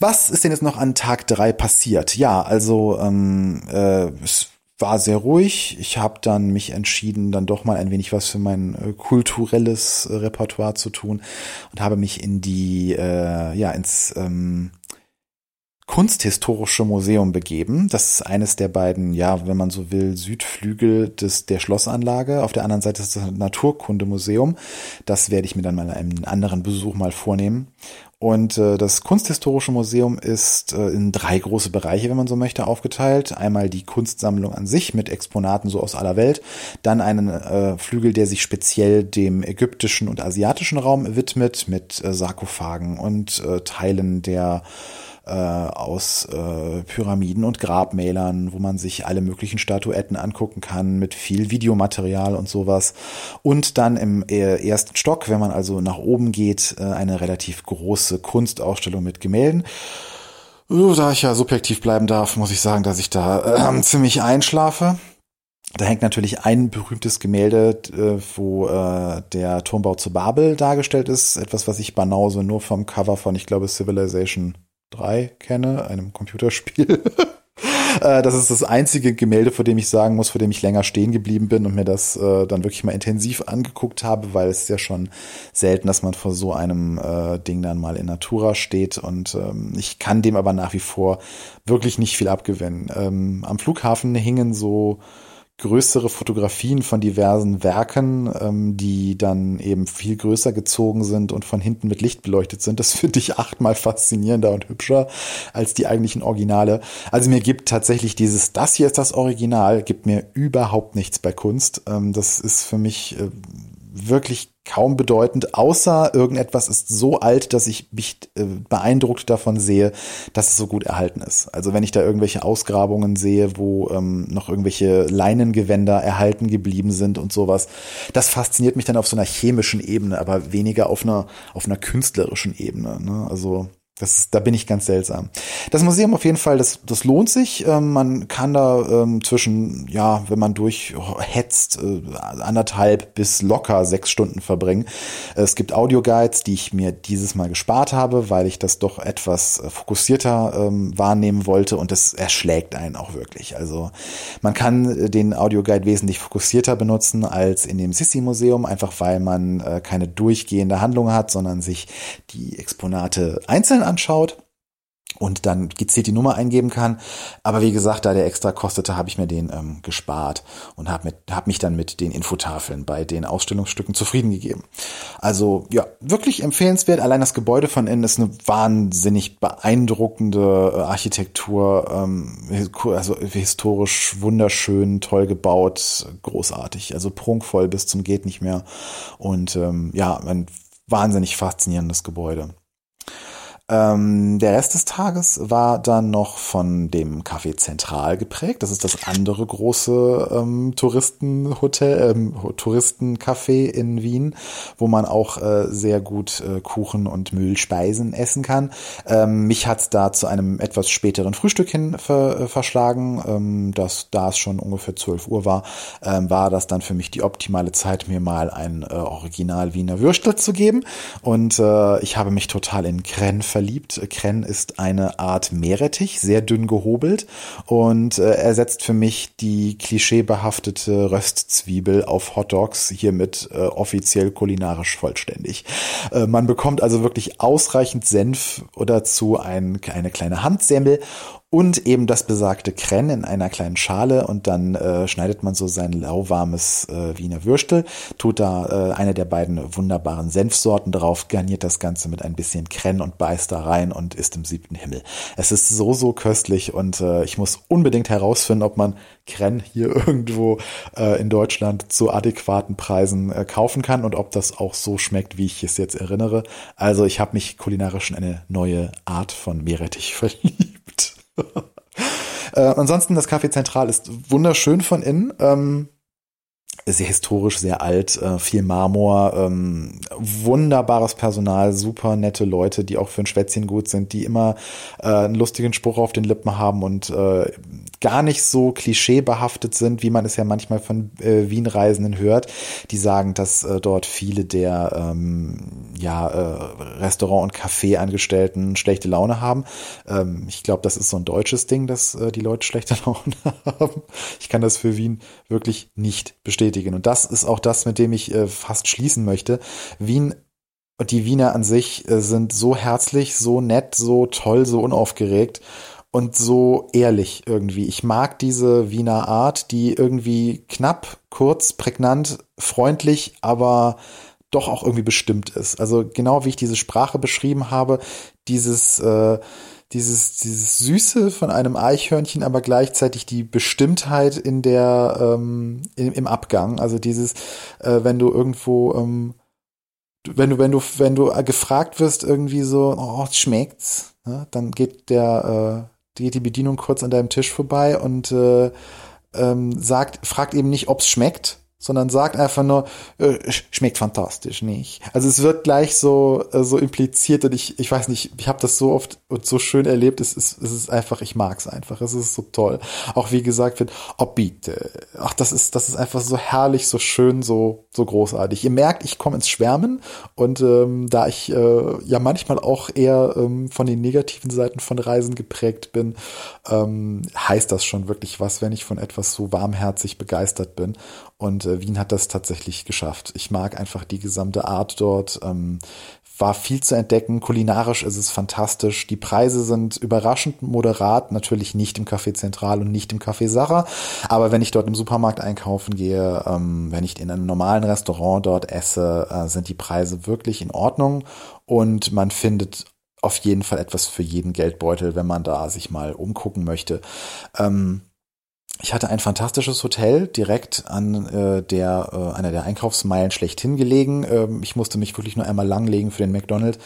was ist denn jetzt noch an Tag drei passiert? Ja, also ähm, äh, es war sehr ruhig. Ich habe dann mich entschieden, dann doch mal ein wenig was für mein äh, kulturelles äh, Repertoire zu tun und habe mich in die äh, ja ins ähm, Kunsthistorische Museum begeben. Das ist eines der beiden, ja, wenn man so will, Südflügel des, der Schlossanlage. Auf der anderen Seite ist das Naturkundemuseum. Das werde ich mir dann mal einen anderen Besuch mal vornehmen. Und äh, das Kunsthistorische Museum ist äh, in drei große Bereiche, wenn man so möchte, aufgeteilt. Einmal die Kunstsammlung an sich mit Exponaten so aus aller Welt, dann einen äh, Flügel, der sich speziell dem ägyptischen und asiatischen Raum widmet, mit äh, Sarkophagen und äh, Teilen der äh, aus äh, Pyramiden und Grabmälern, wo man sich alle möglichen Statuetten angucken kann, mit viel Videomaterial und sowas. Und dann im äh, ersten Stock, wenn man also nach oben geht, äh, eine relativ große Kunstausstellung mit Gemälden. Uh, da ich ja subjektiv bleiben darf, muss ich sagen, dass ich da äh, ziemlich einschlafe. Da hängt natürlich ein berühmtes Gemälde, äh, wo äh, der Turmbau zu Babel dargestellt ist. Etwas, was ich Banause nur vom Cover von, ich glaube, Civilization 3 kenne, einem Computerspiel. Äh, das ist das einzige Gemälde, vor dem ich sagen muss, vor dem ich länger stehen geblieben bin und mir das äh, dann wirklich mal intensiv angeguckt habe, weil es ja schon selten, dass man vor so einem äh, Ding dann mal in Natura steht und ähm, ich kann dem aber nach wie vor wirklich nicht viel abgewinnen. Ähm, am Flughafen hingen so größere Fotografien von diversen Werken, ähm, die dann eben viel größer gezogen sind und von hinten mit Licht beleuchtet sind. Das finde ich achtmal faszinierender und hübscher als die eigentlichen Originale. Also mir gibt tatsächlich dieses, das hier ist das Original, gibt mir überhaupt nichts bei Kunst. Ähm, das ist für mich äh, wirklich kaum bedeutend, außer irgendetwas ist so alt, dass ich mich äh, beeindruckt davon sehe, dass es so gut erhalten ist. Also wenn ich da irgendwelche Ausgrabungen sehe, wo ähm, noch irgendwelche Leinengewänder erhalten geblieben sind und sowas, das fasziniert mich dann auf so einer chemischen Ebene, aber weniger auf einer auf einer künstlerischen Ebene. Ne? Also das, da bin ich ganz seltsam. Das Museum auf jeden Fall, das, das lohnt sich. Ähm, man kann da ähm, zwischen, ja, wenn man durchhetzt, äh, anderthalb bis locker sechs Stunden verbringen. Es gibt Audioguides, die ich mir dieses Mal gespart habe, weil ich das doch etwas fokussierter ähm, wahrnehmen wollte und das erschlägt einen auch wirklich. Also man kann den Audioguide wesentlich fokussierter benutzen als in dem Sissi-Museum, einfach weil man äh, keine durchgehende Handlung hat, sondern sich die Exponate einzeln anschaut und dann gezielt die Nummer eingeben kann. Aber wie gesagt, da der extra kostete, habe ich mir den ähm, gespart und habe hab mich dann mit den Infotafeln bei den Ausstellungsstücken zufrieden gegeben. Also ja, wirklich empfehlenswert. Allein das Gebäude von innen ist eine wahnsinnig beeindruckende äh, Architektur, ähm, also historisch wunderschön, toll gebaut, großartig, also prunkvoll bis zum geht nicht mehr und ähm, ja, ein wahnsinnig faszinierendes Gebäude. Ähm, der Rest des Tages war dann noch von dem Café Zentral geprägt. Das ist das andere große ähm, Touristenhotel, ähm, Touristencafé in Wien, wo man auch äh, sehr gut äh, Kuchen und Mühlspeisen essen kann. Ähm, mich hat da zu einem etwas späteren Frühstück hin ver, äh, verschlagen. Ähm, das, da es schon ungefähr 12 Uhr war, ähm, war das dann für mich die optimale Zeit, mir mal ein äh, Original Wiener Würstel zu geben. Und äh, ich habe mich total in Krenn verliebt. Krenn ist eine Art Meerrettich, sehr dünn gehobelt und äh, ersetzt für mich die klischeebehaftete Röstzwiebel auf Hotdogs hiermit äh, offiziell kulinarisch vollständig. Äh, man bekommt also wirklich ausreichend Senf oder zu ein, eine kleine Handsemmel und eben das besagte Krenn in einer kleinen Schale und dann äh, schneidet man so sein lauwarmes äh, Wiener Würstel, tut da äh, eine der beiden wunderbaren Senfsorten drauf, garniert das Ganze mit ein bisschen Krenn und beißt da rein und isst im siebten Himmel. Es ist so, so köstlich und äh, ich muss unbedingt herausfinden, ob man Krenn hier irgendwo äh, in Deutschland zu adäquaten Preisen äh, kaufen kann und ob das auch so schmeckt, wie ich es jetzt erinnere. Also ich habe mich kulinarisch in eine neue Art von Meerrettich verliebt. äh, ansonsten, das Café Zentral ist wunderschön von innen. Ähm, sehr historisch, sehr alt, äh, viel Marmor, ähm, wunderbares Personal, super nette Leute, die auch für ein Schwätzchen gut sind, die immer äh, einen lustigen Spruch auf den Lippen haben und äh, gar nicht so klischeebehaftet sind, wie man es ja manchmal von äh, Wien-Reisenden hört, die sagen, dass äh, dort viele der ähm, ja, äh, Restaurant- und Café-Angestellten schlechte Laune haben. Ähm, ich glaube, das ist so ein deutsches Ding, dass äh, die Leute schlechte Laune haben. Ich kann das für Wien wirklich nicht bestätigen. Und das ist auch das, mit dem ich äh, fast schließen möchte. Wien und die Wiener an sich äh, sind so herzlich, so nett, so toll, so unaufgeregt und so ehrlich irgendwie. Ich mag diese Wiener Art, die irgendwie knapp, kurz, prägnant, freundlich, aber doch auch irgendwie bestimmt ist. Also genau wie ich diese Sprache beschrieben habe, dieses äh, dieses dieses Süße von einem Eichhörnchen, aber gleichzeitig die Bestimmtheit in der ähm, im, im Abgang. Also dieses, äh, wenn du irgendwo ähm, wenn du wenn du wenn du gefragt wirst irgendwie so, oh, schmeckt's, ne? dann geht der äh, geht die Bedienung kurz an deinem Tisch vorbei und äh, ähm, sagt, fragt eben nicht, ob's schmeckt, sondern sagt einfach nur, äh, schmeckt fantastisch, nicht? Also es wird gleich so äh, so impliziert und ich ich weiß nicht, ich habe das so oft und so schön erlebt, es ist es ist einfach, ich mag's einfach, es ist so toll. Auch wie gesagt wird, oh bitte, ach das ist das ist einfach so herrlich, so schön, so so großartig. Ihr merkt, ich komme ins Schwärmen und ähm, da ich äh, ja manchmal auch eher ähm, von den negativen Seiten von Reisen geprägt bin, ähm, heißt das schon wirklich was, wenn ich von etwas so warmherzig begeistert bin und äh, Wien hat das tatsächlich geschafft. Ich mag einfach die gesamte Art dort. Ähm, war viel zu entdecken. Kulinarisch ist es fantastisch. Die Preise sind überraschend moderat. Natürlich nicht im Café Zentral und nicht im Café Sarah. Aber wenn ich dort im Supermarkt einkaufen gehe, ähm, wenn ich in einem normalen Restaurant dort esse, äh, sind die Preise wirklich in Ordnung. Und man findet auf jeden Fall etwas für jeden Geldbeutel, wenn man da sich mal umgucken möchte. Ähm, ich hatte ein fantastisches Hotel direkt an äh, der äh, einer der Einkaufsmeilen schlechthin gelegen. Ähm, ich musste mich wirklich nur einmal langlegen für den McDonald's,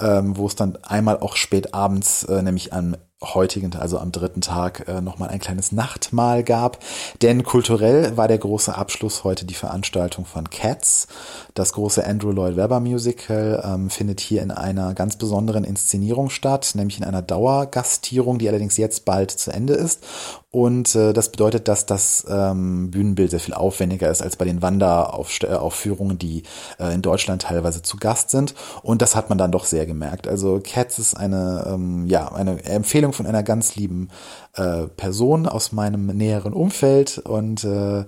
ähm, wo es dann einmal auch spät abends, äh, nämlich am heutigen, also am dritten Tag, äh, nochmal ein kleines Nachtmahl gab. Denn kulturell war der große Abschluss heute die Veranstaltung von Cats. Das große Andrew Lloyd Webber Musical ähm, findet hier in einer ganz besonderen Inszenierung statt, nämlich in einer Dauergastierung, die allerdings jetzt bald zu Ende ist. Und äh, das bedeutet, dass das ähm, Bühnenbild sehr viel aufwendiger ist als bei den Wanderaufführungen, die äh, in Deutschland teilweise zu Gast sind. Und das hat man dann doch sehr gemerkt. Also Cats ist eine, ähm, ja, eine Empfehlung von einer ganz lieben äh, Person aus meinem näheren Umfeld und äh, äh,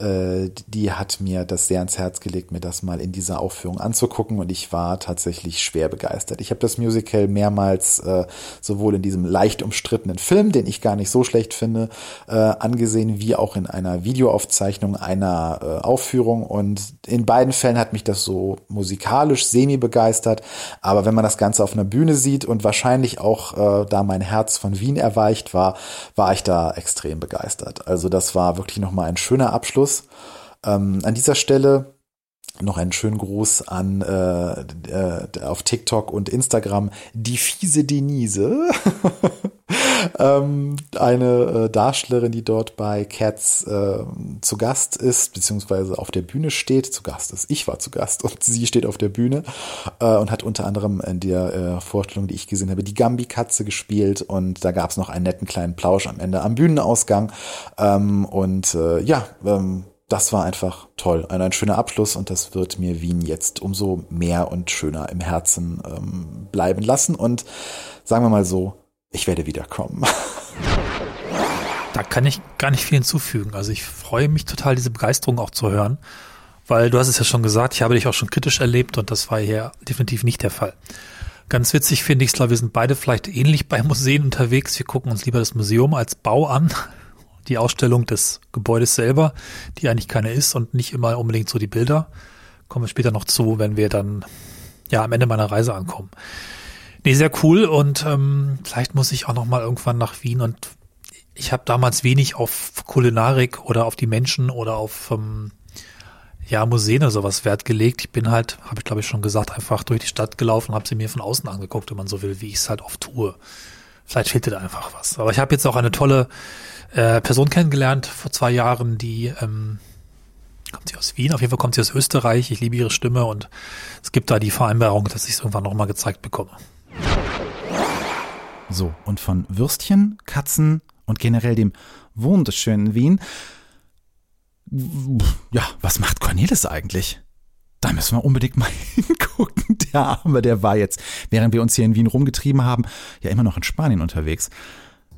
die hat mir das sehr ans Herz gelegt, mir das mal in dieser Aufführung anzugucken und ich war tatsächlich schwer begeistert. Ich habe das Musical mehrmals äh, sowohl in diesem leicht umstrittenen Film, den ich gar nicht so schlecht finde, äh, angesehen, wie auch in einer Videoaufzeichnung einer äh, Aufführung und in beiden Fällen hat mich das so musikalisch semi begeistert, aber wenn man das Ganze auf einer Bühne sieht und wahrscheinlich auch äh, da mein Herz von Wien erweicht war, war ich da extrem begeistert. Also das war wirklich nochmal ein schöner Abschluss Abschluss. Ähm, an dieser Stelle noch einen schönen Gruß an äh, äh, auf TikTok und Instagram die fiese Denise. ähm, eine äh, Darstellerin, die dort bei Cats äh, zu Gast ist, beziehungsweise auf der Bühne steht. Zu Gast ist. Ich war zu Gast und sie steht auf der Bühne äh, und hat unter anderem in der äh, Vorstellung, die ich gesehen habe, die Gambi-Katze gespielt und da gab es noch einen netten kleinen Plausch am Ende am Bühnenausgang. Ähm, und äh, ja, ähm, das war einfach toll. Ein, ein, schöner Abschluss und das wird mir Wien jetzt umso mehr und schöner im Herzen ähm, bleiben lassen. Und sagen wir mal so, ich werde wiederkommen. Da kann ich gar nicht viel hinzufügen. Also ich freue mich total, diese Begeisterung auch zu hören, weil du hast es ja schon gesagt, ich habe dich auch schon kritisch erlebt und das war hier definitiv nicht der Fall. Ganz witzig finde ich es, wir sind beide vielleicht ähnlich bei Museen unterwegs. Wir gucken uns lieber das Museum als Bau an, die Ausstellung des Gebäudes selber, die eigentlich keine ist und nicht immer unbedingt so die Bilder. Kommen wir später noch zu, wenn wir dann ja am Ende meiner Reise ankommen. Nee, sehr cool und ähm, vielleicht muss ich auch noch mal irgendwann nach Wien und ich habe damals wenig auf Kulinarik oder auf die Menschen oder auf ähm, ja Museen oder sowas Wert gelegt. Ich bin halt, habe ich glaube ich schon gesagt, einfach durch die Stadt gelaufen habe sie mir von außen angeguckt, wenn man so will, wie ich es halt oft tue. Vielleicht fehlte da einfach was. Aber ich habe jetzt auch eine tolle äh, Person kennengelernt vor zwei Jahren, die ähm, kommt sie aus Wien, auf jeden Fall kommt sie aus Österreich. Ich liebe ihre Stimme und es gibt da die Vereinbarung, dass ich es irgendwann nochmal gezeigt bekomme. So, und von Würstchen, Katzen und generell dem wunderschönen Wien. Ja, was macht Cornelis eigentlich? Da müssen wir unbedingt mal hingucken. Der Arme, der war jetzt, während wir uns hier in Wien rumgetrieben haben, ja immer noch in Spanien unterwegs.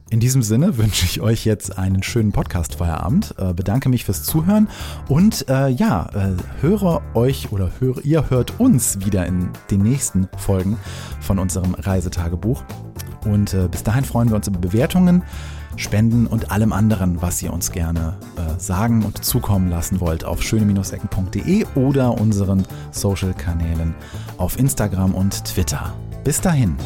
In diesem Sinne wünsche ich euch jetzt einen schönen Podcast-Feierabend, äh, bedanke mich fürs Zuhören und äh, ja, äh, höre euch oder höre, ihr hört uns wieder in den nächsten Folgen von unserem Reisetagebuch. Und äh, bis dahin freuen wir uns über Bewertungen, Spenden und allem anderen, was ihr uns gerne äh, sagen und zukommen lassen wollt auf schöne-ecken.de oder unseren Social-Kanälen auf Instagram und Twitter. Bis dahin.